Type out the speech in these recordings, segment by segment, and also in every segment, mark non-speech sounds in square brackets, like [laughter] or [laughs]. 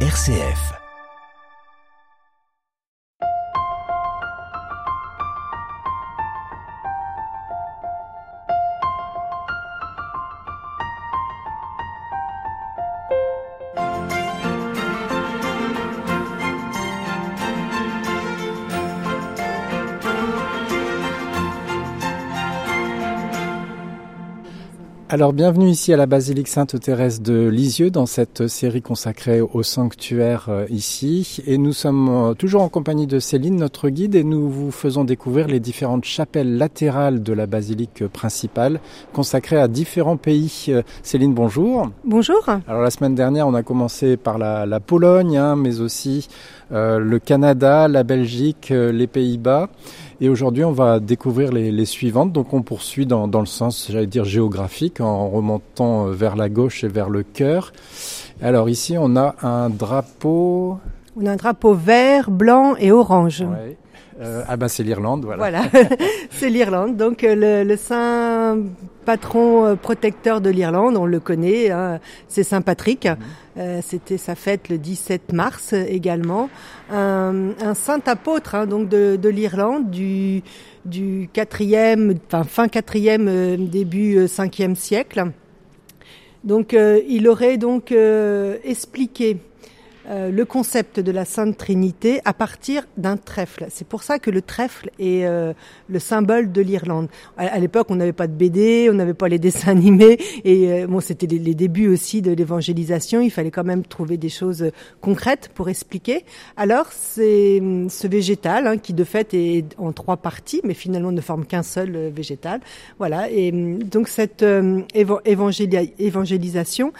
RCF. Alors bienvenue ici à la basilique Sainte-Thérèse de Lisieux dans cette série consacrée au sanctuaire euh, ici et nous sommes euh, toujours en compagnie de Céline notre guide et nous vous faisons découvrir les différentes chapelles latérales de la basilique principale consacrées à différents pays. Euh, Céline bonjour. Bonjour. Alors la semaine dernière on a commencé par la, la Pologne hein, mais aussi euh, le Canada, la Belgique, les Pays-Bas. Et aujourd'hui, on va découvrir les, les, suivantes. Donc, on poursuit dans, dans le sens, j'allais dire, géographique, en remontant vers la gauche et vers le cœur. Alors ici, on a un drapeau. On a un drapeau vert, blanc et orange. Ouais. Euh, ah ben c'est l'Irlande, voilà. Voilà, [laughs] [laughs] c'est l'Irlande. Donc euh, le, le, saint patron euh, protecteur de l'Irlande, on le connaît, hein, c'est Saint Patrick. Mmh. Euh, C'était sa fête le 17 mars également. Un, un saint apôtre hein, donc de, de l'Irlande du du quatrième, enfin fin quatrième, début cinquième siècle. Donc il aurait donc expliqué euh, le concept de la Sainte Trinité à partir d'un trèfle. C'est pour ça que le trèfle est euh, le symbole de l'Irlande. À, l'époque, on n'avait pas de BD, on n'avait pas les dessins [laughs] animés, et euh, bon, c'était les, débuts aussi de l'évangélisation. Il fallait quand même trouver des choses concrètes pour expliquer. Alors, c'est ce végétal hein, qui de fait est en trois parties, mais finalement ne forme qu'un seul euh, végétal. Voilà. Et donc cette euh, évangélisation,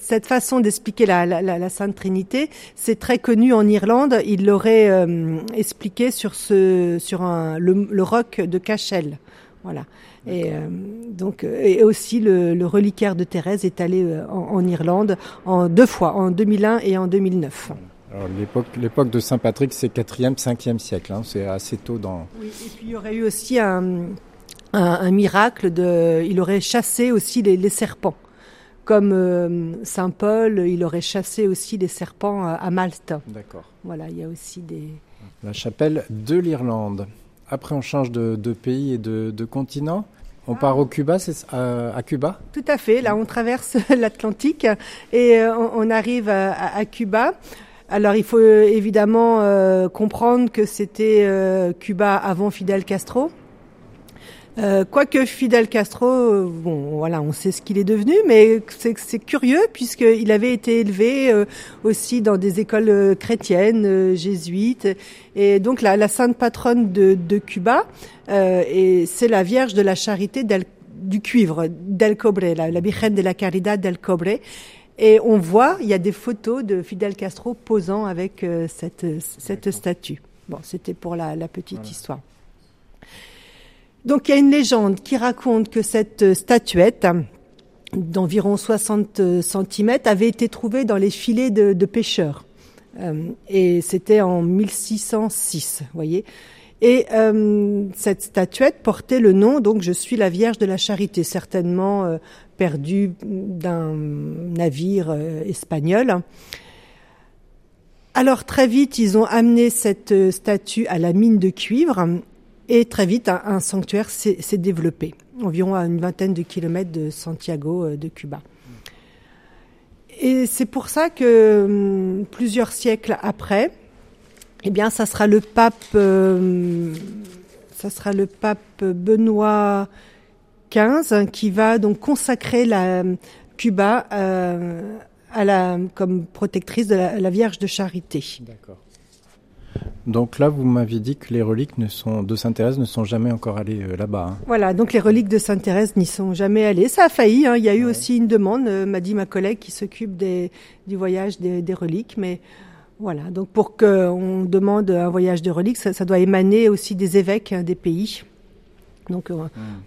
cette façon d'expliquer la Sainte Trinité c'est très connu en Irlande. Il l'aurait euh, expliqué sur ce, sur un, le, le roc de Cachel. Voilà. Et euh, donc, et aussi le, le, reliquaire de Thérèse est allé euh, en, en, Irlande en deux fois, en 2001 et en 2009. l'époque, de Saint Patrick, c'est 4e, 5e siècle. Hein, c'est assez tôt dans. Oui, et puis il y aurait eu aussi un, un, un miracle de, il aurait chassé aussi les, les serpents comme euh, Saint Paul, il aurait chassé aussi les serpents à, à Malte. D'accord. Voilà, il y a aussi des. La chapelle de l'Irlande. Après, on change de, de pays et de, de continent. On ah. part au Cuba, c'est à, à, Cuba? Tout à fait. Là, on traverse [laughs] l'Atlantique et euh, on, arrive à, à, Cuba. Alors, il faut euh, évidemment euh, comprendre que c'était euh, Cuba avant Fidel Castro. Euh, quoique Fidel Castro, euh, bon, voilà, on sait ce qu'il est devenu, mais c'est curieux puisqu'il avait été élevé euh, aussi dans des écoles euh, chrétiennes, euh, jésuites, et donc la, la sainte patronne de, de Cuba, et c'est la Vierge de la Charité du cuivre, del Cobre, la, la Virgen de la Caridad del Cobre. Et on voit, il y a des photos de Fidel Castro posant avec cette, cette statue. Bon, c'était pour la, la petite voilà. histoire. Donc il y a une légende qui raconte que cette statuette d'environ 60 cm avait été trouvée dans les filets de, pêcheurs. Euh, et c'était en 1606, voyez. Et euh, cette statuette portait le nom, donc je suis la Vierge de la Charité, certainement euh, perdue d'un navire euh, espagnol. Alors très vite, ils ont amené cette euh, statue à la mine de cuivre et très vite, un, sanctuaire s'est développé, environ à une vingtaine de kilomètres de Santiago euh, de Cuba. Et c'est pour ça que hum, plusieurs siècles après, eh bien, ça sera le pape, euh, ça sera le pape Benoît XV qui va donc consacrer la Cuba euh, à la comme protectrice de la, la Vierge de Charité. D'accord. Donc là, vous m'aviez dit que les reliques ne sont, de Sainte-Thérèse ne sont jamais encore allées euh, là-bas. Hein. Voilà, donc les reliques de Sainte-Thérèse n'y sont jamais allées. Ça a failli, hein. il y a eu ouais. aussi une demande, euh, m'a dit ma collègue qui s'occupe du voyage des, des, reliques, mais voilà, donc pour qu'on demande un voyage de reliques, ça, ça, doit émaner aussi des évêques hein, des pays. Donc euh,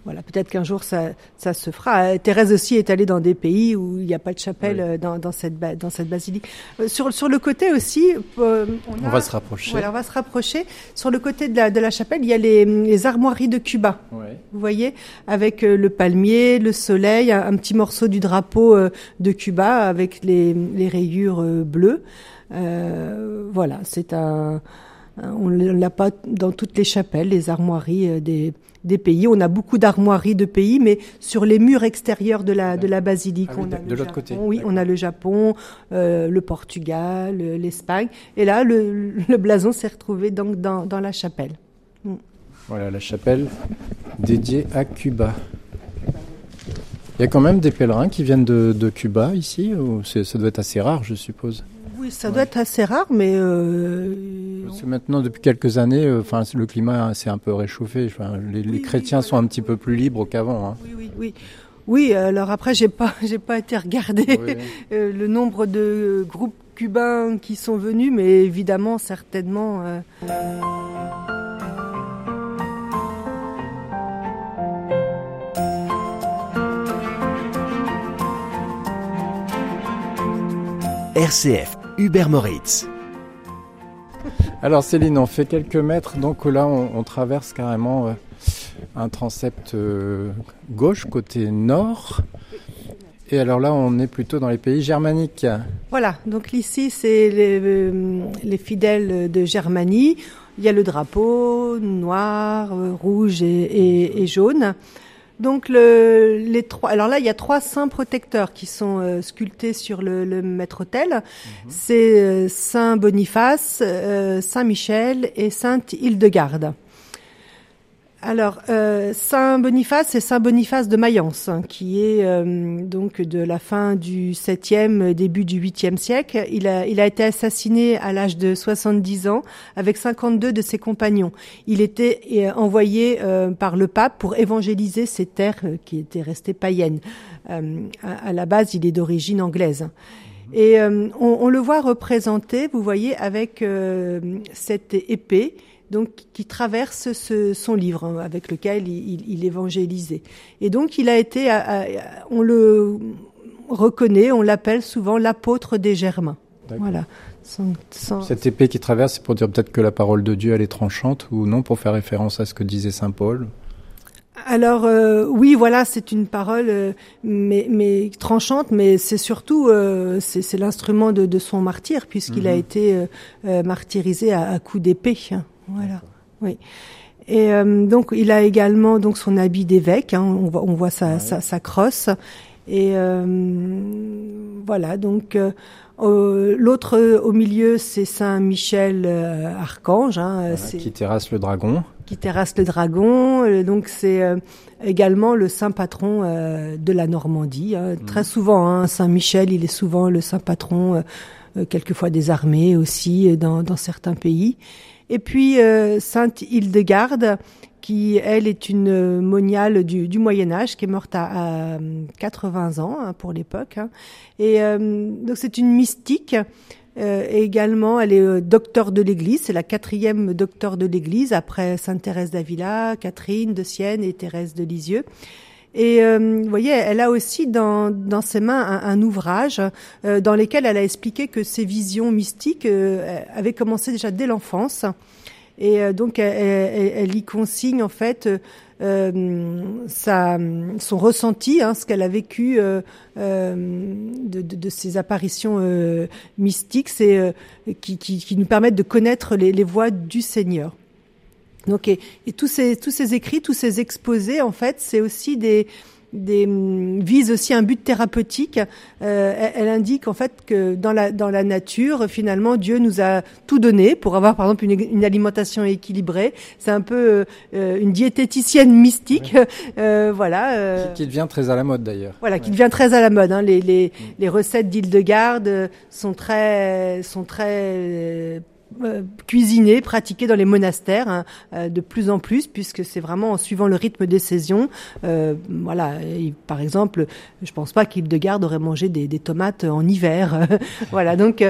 voilà, peut-être qu'un jour ça, ça se fera. Thérèse aussi est allée dans des pays où il n'y a pas de chapelle euh, dans, dans, cette dans cette basilique. Euh, sur sur le côté aussi, on, va se rapprocher. Voilà, on va se rapprocher. Sur le côté de la de la chapelle, il y a les, les armoiries de Cuba. Vous voyez, avec le palmier, le soleil, un, petit morceau du drapeau de Cuba avec les les rayures bleues. voilà, c'est un on ne l'a pas dans toutes les chapelles, les armoiries des, des pays. On a beaucoup d'armoiries de pays, mais sur les murs extérieurs de la, de la basilique, ah on a de l'autre côté. Oui, on a le Japon, euh, le Portugal, l'Espagne. Et là, le, le blason s'est retrouvé donc dans, dans la chapelle. Mm. Voilà, la chapelle dédiée à Cuba. Il y a quand même des pèlerins qui viennent de, de Cuba ici, ou ça doit être assez rare, je suppose? Oui, ça doit être assez rare, mais euh, maintenant, depuis quelques années, euh, enfin, le climat s'est un peu réchauffé. Enfin, les, chrétiens sont un petit peu plus libres qu'avant. Hein. Oui, oui, oui. Oui, alors après, j'ai pas, [laughs] j'ai pas été regarder [laughs] euh, le nombre de groupes cubains qui sont venus, mais évidemment, certainement. RCF Hubert Moritz. Alors Céline, on fait quelques mètres, donc là on, traverse carrément euh, un transept euh, gauche côté nord. Et alors là on est plutôt dans les pays germaniques. Voilà, donc ici c'est les, euh, fidèles de Germanie. Il y a le drapeau noir, rouge et jaune. Donc le, les trois. Alors là, il y a trois saints protecteurs qui sont euh, sculptés sur le, le maître-autel. Mhm. C'est euh, Saint Boniface, euh, Saint Michel et Sainte Hildegarde. Alors, euh, Saint Boniface, c'est Saint Boniface de Mayence, hein, qui est euh, donc de la fin du 7e, début du 8e siècle. Il a, il a été assassiné à l'âge de 70 ans avec 52 de ses compagnons. Il était euh, envoyé par le pape pour évangéliser ces terres qui étaient restées païennes. À, la base, il est d'origine anglaise. Et on, on, le voit représenté, vous voyez, avec cette épée donc qui traverse ce, son livre hein, avec lequel il, il, évangélisait. Et donc il a été, on le reconnaît, on l'appelle souvent l'apôtre des Germains. Voilà. Cette épée qui traverse, c'est pour dire peut-être que la parole de Dieu elle est tranchante ou non pour faire référence à ce que disait saint Paul? Alors euh, oui, voilà, c'est une parole, euh, mais, mais, tranchante, mais c'est surtout euh, c'est l'instrument de, de, son martyr puisqu'il a mhm. été martyrisé à, à coups d'épée. Hein. Voilà. Oui. Et euh, donc il a également donc son habit d'évêque. Hein, on voit, on voit sa, sa, sa, crosse. Et euh, voilà. Donc euh, l'autre au milieu, c'est Saint Michel Archange. Hein, qui terrasse le dragon. Qui terrasse le dragon. donc c'est également le saint patron de la Normandie. Hein. Mmh. Très souvent, hein, Saint Michel, il est souvent le saint patron. quelquefois des armées aussi dans, dans certains pays. Et puis euh, Sainte Hildegarde, qui elle est une moniale du, du Moyen Âge, qui est morte à, 80 ans hein, pour l'époque. Hein. Et euh, donc c'est une mystique. Euh, et également, elle est euh, docteur de l'Église. C'est la quatrième docteur de l'Église après Sainte Thérèse d'Avila, Catherine de Sienne et Thérèse de Lisieux. Et euh, vous voyez, elle a aussi dans, dans ses mains un, ouvrage euh, dans lequel elle a expliqué que ses visions mystiques euh, avaient commencé déjà dès l'enfance. Et donc, elle, elle, y consigne en fait sa, son ressenti, hein, ce qu'elle a vécu de, de, de, ces apparitions mystiques, qui, nous permettent de connaître les, les voies du Seigneur. Donc, tous ces tous ces écrits, tous ces exposés, en fait, c'est aussi des des mm, vise aussi un but thérapeutique. Euh, elle, indique en fait que dans la dans la nature, finalement, Dieu nous a tout donné pour avoir par exemple une, une alimentation équilibrée. C'est un peu euh, une diététicienne mystique, [laughs] euh, voilà. Euh, qui, qui, devient très à la mode d'ailleurs. Voilà, qui devient très à la mode. Hein. Les les, mm. les recettes d'Île-de-Garde sont très sont très euh, cuisiner, pratiquer dans les monastères hein, euh, de plus en plus, puisque c'est vraiment en suivant le rythme des saisons. Euh, voilà, par exemple, je pense pas qu'Hildegarde aurait mangé des, des, tomates en hiver. [laughs] voilà, donc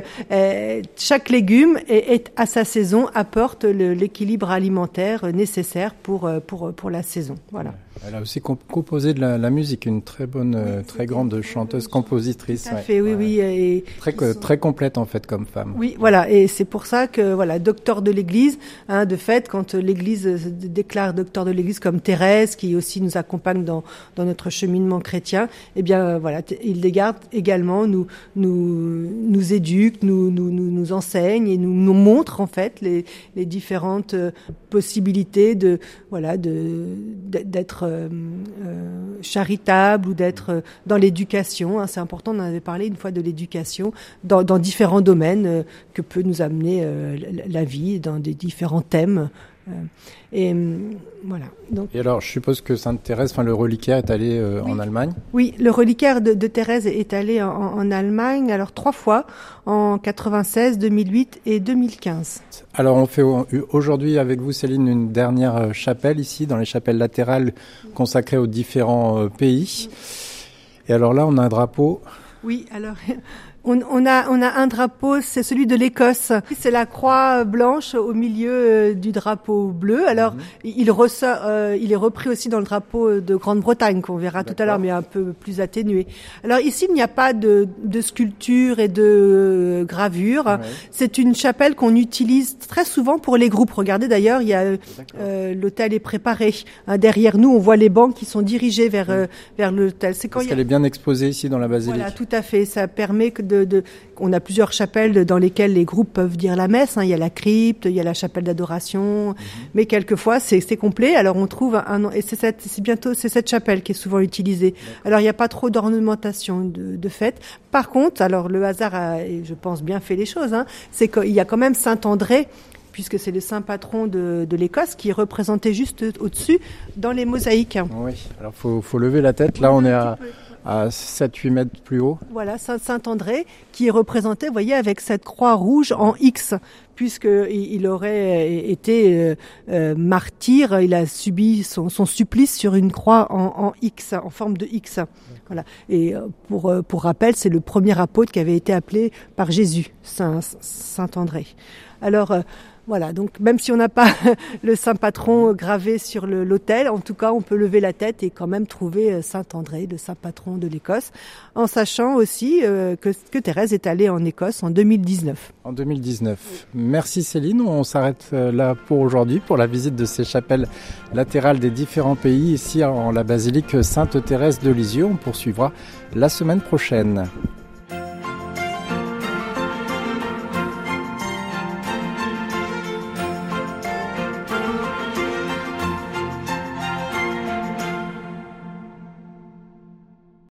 chaque légume est, à sa saison apporte l'équilibre alimentaire nécessaire pour pour pour la saison. Voilà. Elle a aussi composé de la, musique, une très bonne, très grande chanteuse, compositrice. Tout à fait, oui, oui. Et très, très complète en fait comme femme. Oui, voilà, et c'est pour ça que voilà, docteur de l'Église, hein, de fait, quand l'Église déclare docteur de l'Église comme Thérèse, qui aussi nous accompagne dans, dans notre cheminement chrétien, eh bien voilà, Hildegarde également nous nous nous éduque, nous nous nous, enseigne et nous nous montre en fait les, les différentes euh, possibilités de voilà de d'être euh, euh, charitable ou d'être euh, dans l'éducation. Hein, c'est important, on en avait parlé une fois de l'éducation dans, dans, différents domaines que peut nous amener la vie, dans des différents thèmes. Et voilà. Donc, et alors, je suppose que Sainte Thérèse, enfin le reliquaire est allé en Allemagne. Oui, le reliquaire de, de Thérèse est allé en, en, Allemagne, alors trois fois, en 96, 2008 et 2015. Alors, on fait aujourd'hui avec vous, Céline, une dernière chapelle ici, dans les chapelles latérales consacrées aux différents pays. Et alors là, on a un drapeau. Oui, alors on, on, a, on a un drapeau, c'est celui de l'Écosse. C'est la croix blanche au milieu euh, du drapeau bleu. Alors, mhm. il, ressort, euh, il est repris aussi dans le drapeau de Grande-Bretagne, qu'on verra tout à l'heure, mais un peu plus atténué. Alors ici, il n'y a pas de, de sculpture et de euh, gravure. C'est une chapelle qu'on utilise très souvent pour les groupes. Regardez d'ailleurs, il y a euh, l'hôtel est préparé. Hein, derrière nous, on voit les bancs qui sont dirigés vers, vers l'hôtel. C'est quand Parce qu'elle est bien exposée ici dans la basilique. Voilà, tout à fait. Ça permet que de, on a plusieurs chapelles dans lesquelles les groupes peuvent dire la messe. Hein. Il y a la crypte, il y a la chapelle d'adoration, mhm. mais quelquefois c'est complet. Alors on trouve un et c'est cette c'est bientôt c'est cette chapelle qui est souvent utilisée. Alors il n'y a pas trop d'ornementation de, de fait. Par contre, alors le hasard a, je pense bien fait les choses. Hein, c'est qu'il y a quand même Saint André puisque c'est le saint patron de, de l'Écosse qui est représenté juste au-dessus dans les mosaïques. Oui, alors faut, faut lever la tête. Là, on est à, à 7-8 mètres plus haut. Voilà, Saint-André, qui est représenté, vous voyez, avec cette croix rouge en X, puisqu'il aurait été euh, euh, martyr, il a subi son, supplice sur une croix en, X, en forme de X. Voilà. Et euh, pour, pour rappel, c'est le premier apôtre qui avait été appelé par Jésus, Saint-André. Alors, voilà, donc même si on n'a pas [laughs] le Saint Patron gravé sur l'autel, en tout cas on peut lever la tête et quand même trouver euh, Saint André, le Saint Patron de l'Écosse, en sachant aussi euh, que, que, Thérèse est allée en Écosse en 2019. En 2019. Merci Céline, on s'arrête euh, là pour aujourd'hui pour la visite de ces chapelles latérales des différents pays ici en la basilique Sainte Thérèse de Lisieux. On poursuivra la semaine prochaine.